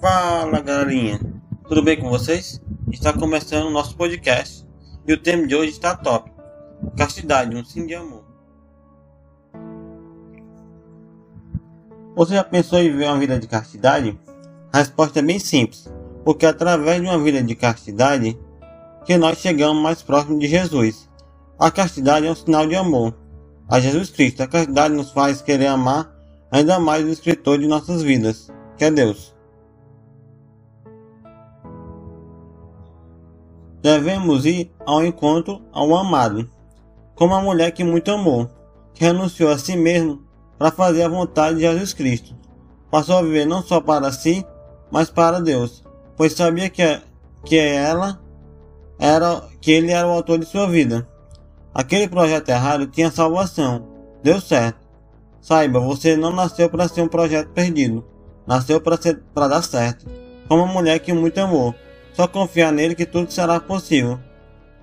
Fala galerinha, tudo bem com vocês? Está começando o nosso podcast e o tema de hoje está top: Castidade, um sim de amor. Você já pensou em viver uma vida de castidade? A resposta é bem simples, porque é através de uma vida de castidade que nós chegamos mais próximo de Jesus. A castidade é um sinal de amor a Jesus Cristo. A castidade nos faz querer amar ainda mais o escritor de nossas vidas, que é Deus. Devemos ir ao encontro ao amado, como a mulher que muito amou, que renunciou a si mesmo para fazer a vontade de Jesus Cristo. Passou a viver não só para si, mas para Deus, pois sabia que, que ela era que ele era o autor de sua vida. Aquele projeto errado tinha salvação. Deu certo. Saiba, você não nasceu para ser um projeto perdido. Nasceu para dar certo. Como uma mulher que muito amou. Só confiar nele que tudo será possível.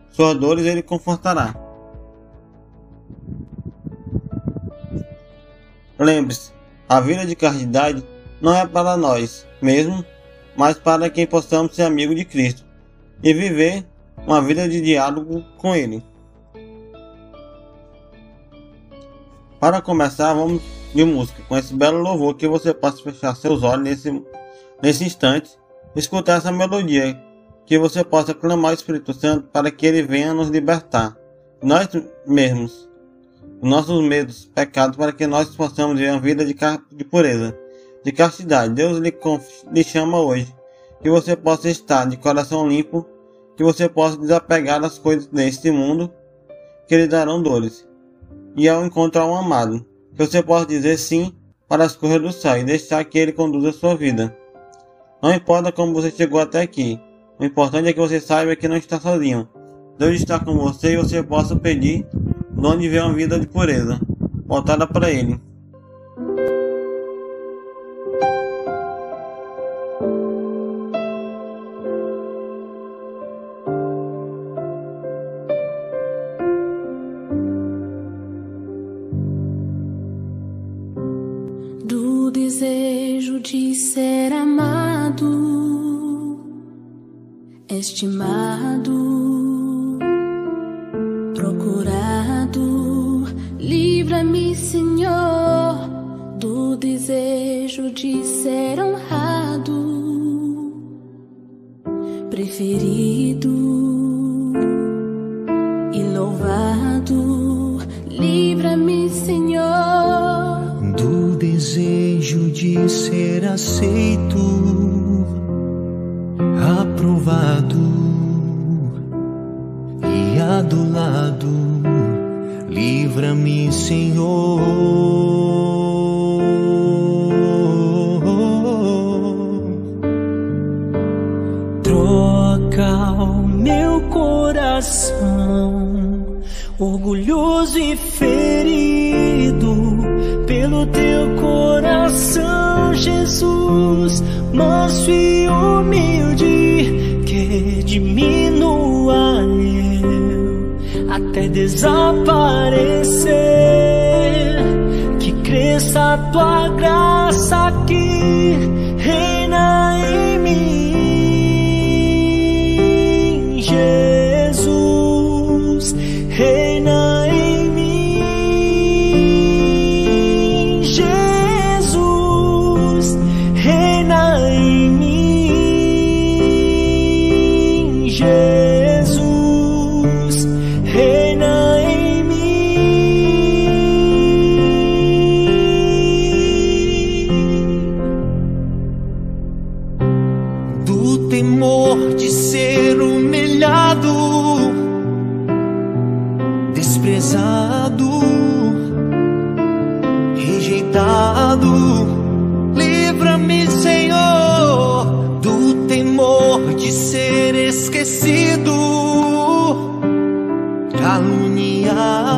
Suas dores ele confortará. Lembre-se, a vida de caridade não é para nós mesmo, mas para quem possamos ser amigo de Cristo e viver uma vida de diálogo com Ele. Para começar, vamos de música, com esse belo louvor que você possa fechar seus olhos nesse, nesse instante, escutar essa melodia, que você possa clamar o Espírito Santo para que ele venha nos libertar, nós mesmos, nossos medos, pecados, para que nós possamos viver uma vida de, de pureza, de castidade. Deus lhe, lhe chama hoje, que você possa estar de coração limpo, que você possa desapegar das coisas deste mundo que lhe darão dores e ao encontrar um amado, que você possa dizer sim para as coisas do céu e deixar que ele conduza a sua vida. Não importa como você chegou até aqui, o importante é que você saiba que não está sozinho. Deus está com você e você possa pedir de onde vem uma vida de pureza, voltada para Ele. Estimado, procurado. Livra-me, Senhor, do desejo de ser honrado, preferido e louvado. Livra-me, Senhor desejo de ser aceito, Livra-me, Senhor. Troca o meu coração, orgulhoso desaparecer, que cresça a tua graça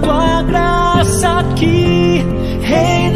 tua graça aqui, reina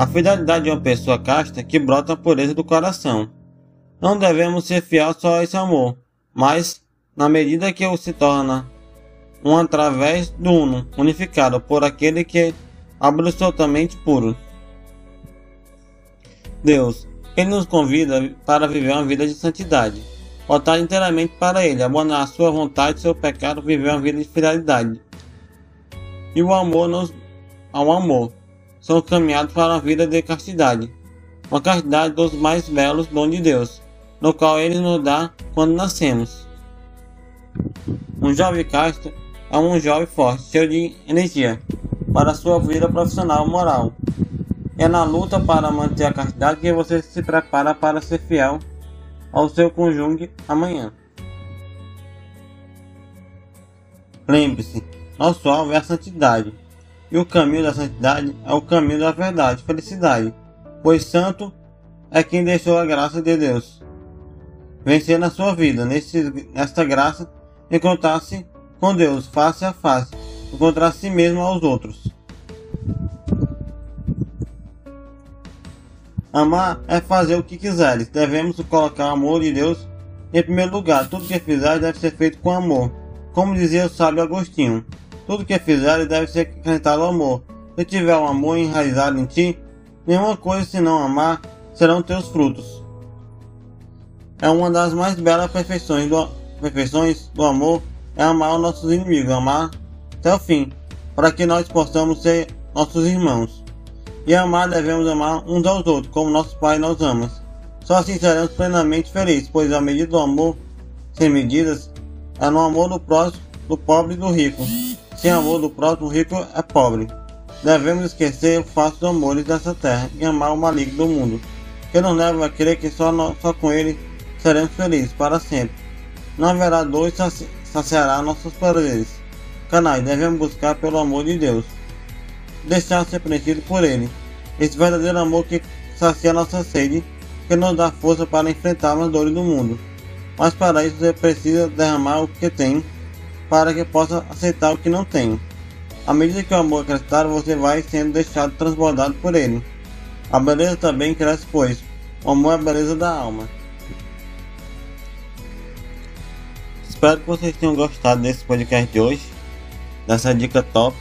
A fidelidade de uma pessoa casta que brota a pureza do coração. Não devemos ser fiel só a esse amor, mas, na medida que o se torna um através do uno, unificado por aquele que é absolutamente puro. Deus, Ele nos convida para viver uma vida de santidade, voltar inteiramente para Ele, abandonar a sua vontade, seu pecado, viver uma vida de fidelidade. E o amor nos, ao amor, são caminhados para uma vida de castidade, uma castidade dos mais belos dons de Deus, no qual Ele nos dá quando nascemos. Um jovem casto é um jovem forte, cheio de energia para a sua vida profissional e moral. É na luta para manter a castidade que você se prepara para ser fiel ao seu cônjuge amanhã. Lembre-se, nosso alvo é a santidade, e o caminho da santidade é o caminho da verdade, felicidade, pois santo é quem deixou a graça de Deus vencer na sua vida, nesse, nesta graça, encontrar-se com Deus face a face, encontrar si mesmo aos outros. Amar é fazer o que quiseres. Devemos colocar o amor de Deus em primeiro lugar. Tudo que fizeres deve ser feito com amor. Como dizia o sábio Agostinho, tudo que fizeres deve ser acrescentado ao amor. Se tiver o amor enraizado em ti, nenhuma coisa senão amar serão teus frutos. É uma das mais belas perfeições do, perfeições do amor é amar os nossos inimigos, amar até o fim, para que nós possamos ser nossos irmãos. E amar devemos amar uns aos outros, como nosso Pai nos ama. Só assim seremos plenamente felizes, pois a medida do amor sem medidas é no amor do próximo, do pobre e do rico. Sem amor do próximo, rico é pobre. Devemos esquecer o falsos amores dessa terra e amar o maligno do mundo, que nos leva a crer que só, nós, só com ele seremos felizes para sempre. Não haverá dor e saciará nossos prazeres. Canais, devemos buscar pelo amor de Deus. Deixar ser preenchido por Ele. Esse verdadeiro amor que sacia nossa sede, que nos dá força para enfrentar as dores do mundo. Mas para isso você precisa derramar o que tem, para que possa aceitar o que não tem. À medida que o amor crescer, você vai sendo deixado transbordado por ele. A beleza também cresce, pois o amor é a beleza da alma. Espero que vocês tenham gostado desse podcast de hoje, dessa dica top,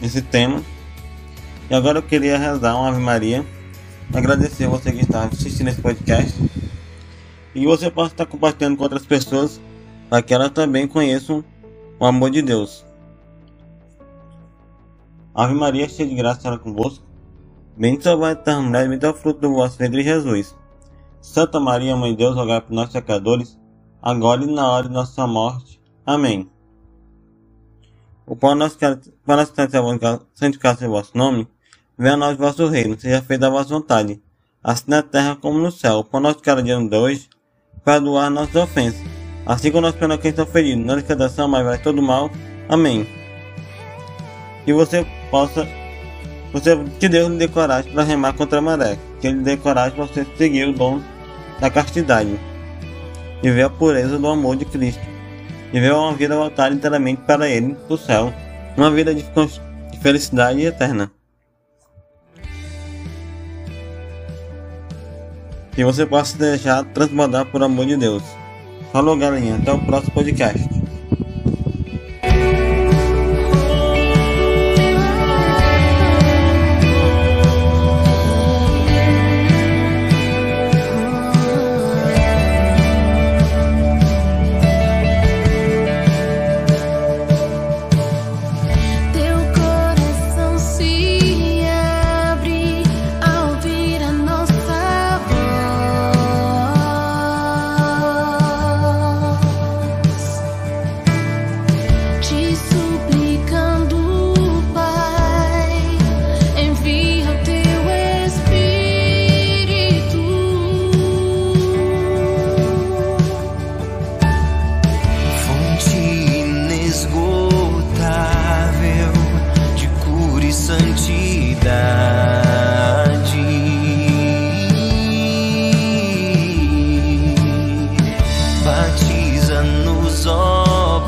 desse tema. E agora eu queria rezar uma Ave Maria, agradecer você que está assistindo esse podcast e você possa estar compartilhando com outras pessoas para que elas também conheçam o amor de Deus. Ave Maria, cheia de graça, Senhora convosco. Bendita vós entre mulheres, bendito é o fruto do vosso ventre, Jesus. Santa Maria, Mãe de Deus, rogai por nós pecadores, agora e na hora de nossa morte. Amém. O pão nosso que para nós que santificar o vosso nome, venha a nós vosso reino, seja feita a vossa vontade, assim na terra como no céu. O pão nosso cada dia nos dá hoje, perdoar nossas ofensas, assim como nós perdoamos quem está ferido, não esqueçação, mas vai todo mal. Amém. Que você possa, você, que Deus lhe dê coragem para remar contra a maré, que Ele dê coragem para você seguir o dom da castidade e ver a pureza do amor de Cristo e ver uma vida voltada inteiramente para Ele, do céu, uma vida de, de felicidade eterna. Que você possa deixar transbordar por amor de Deus. Falou, galinha. Até o próximo podcast.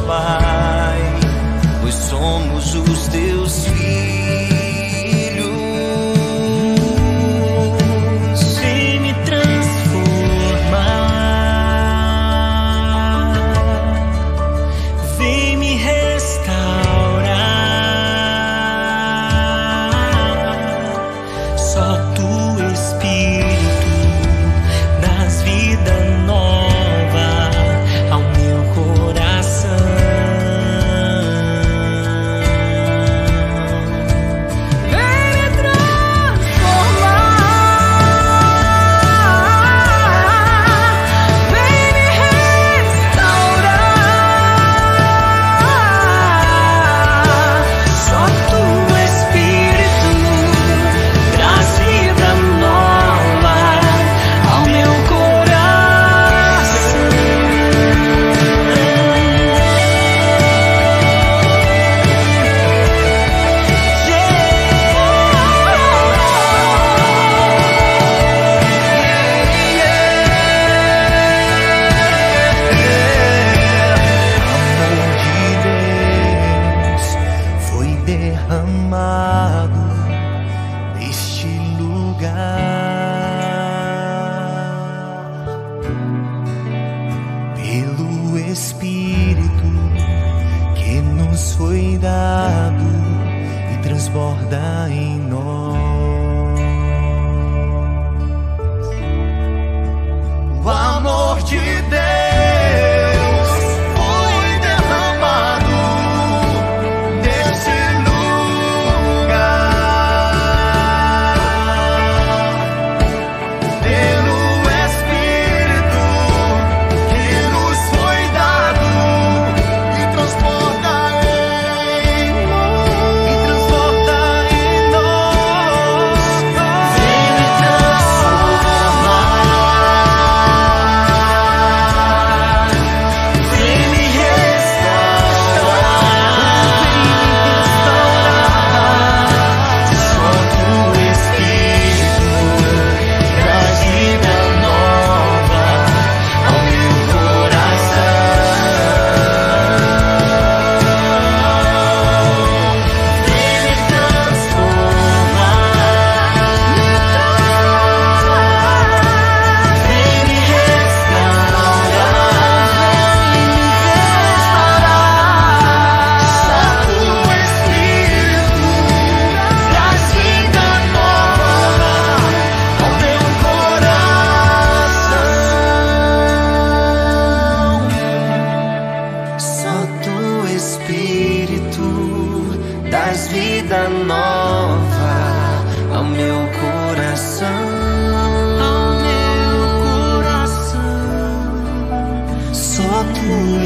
bye. Transborda em nós.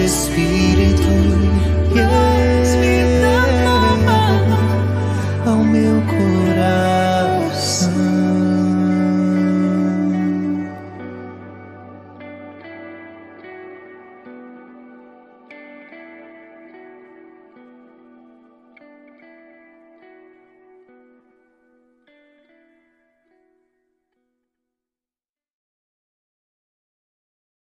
his.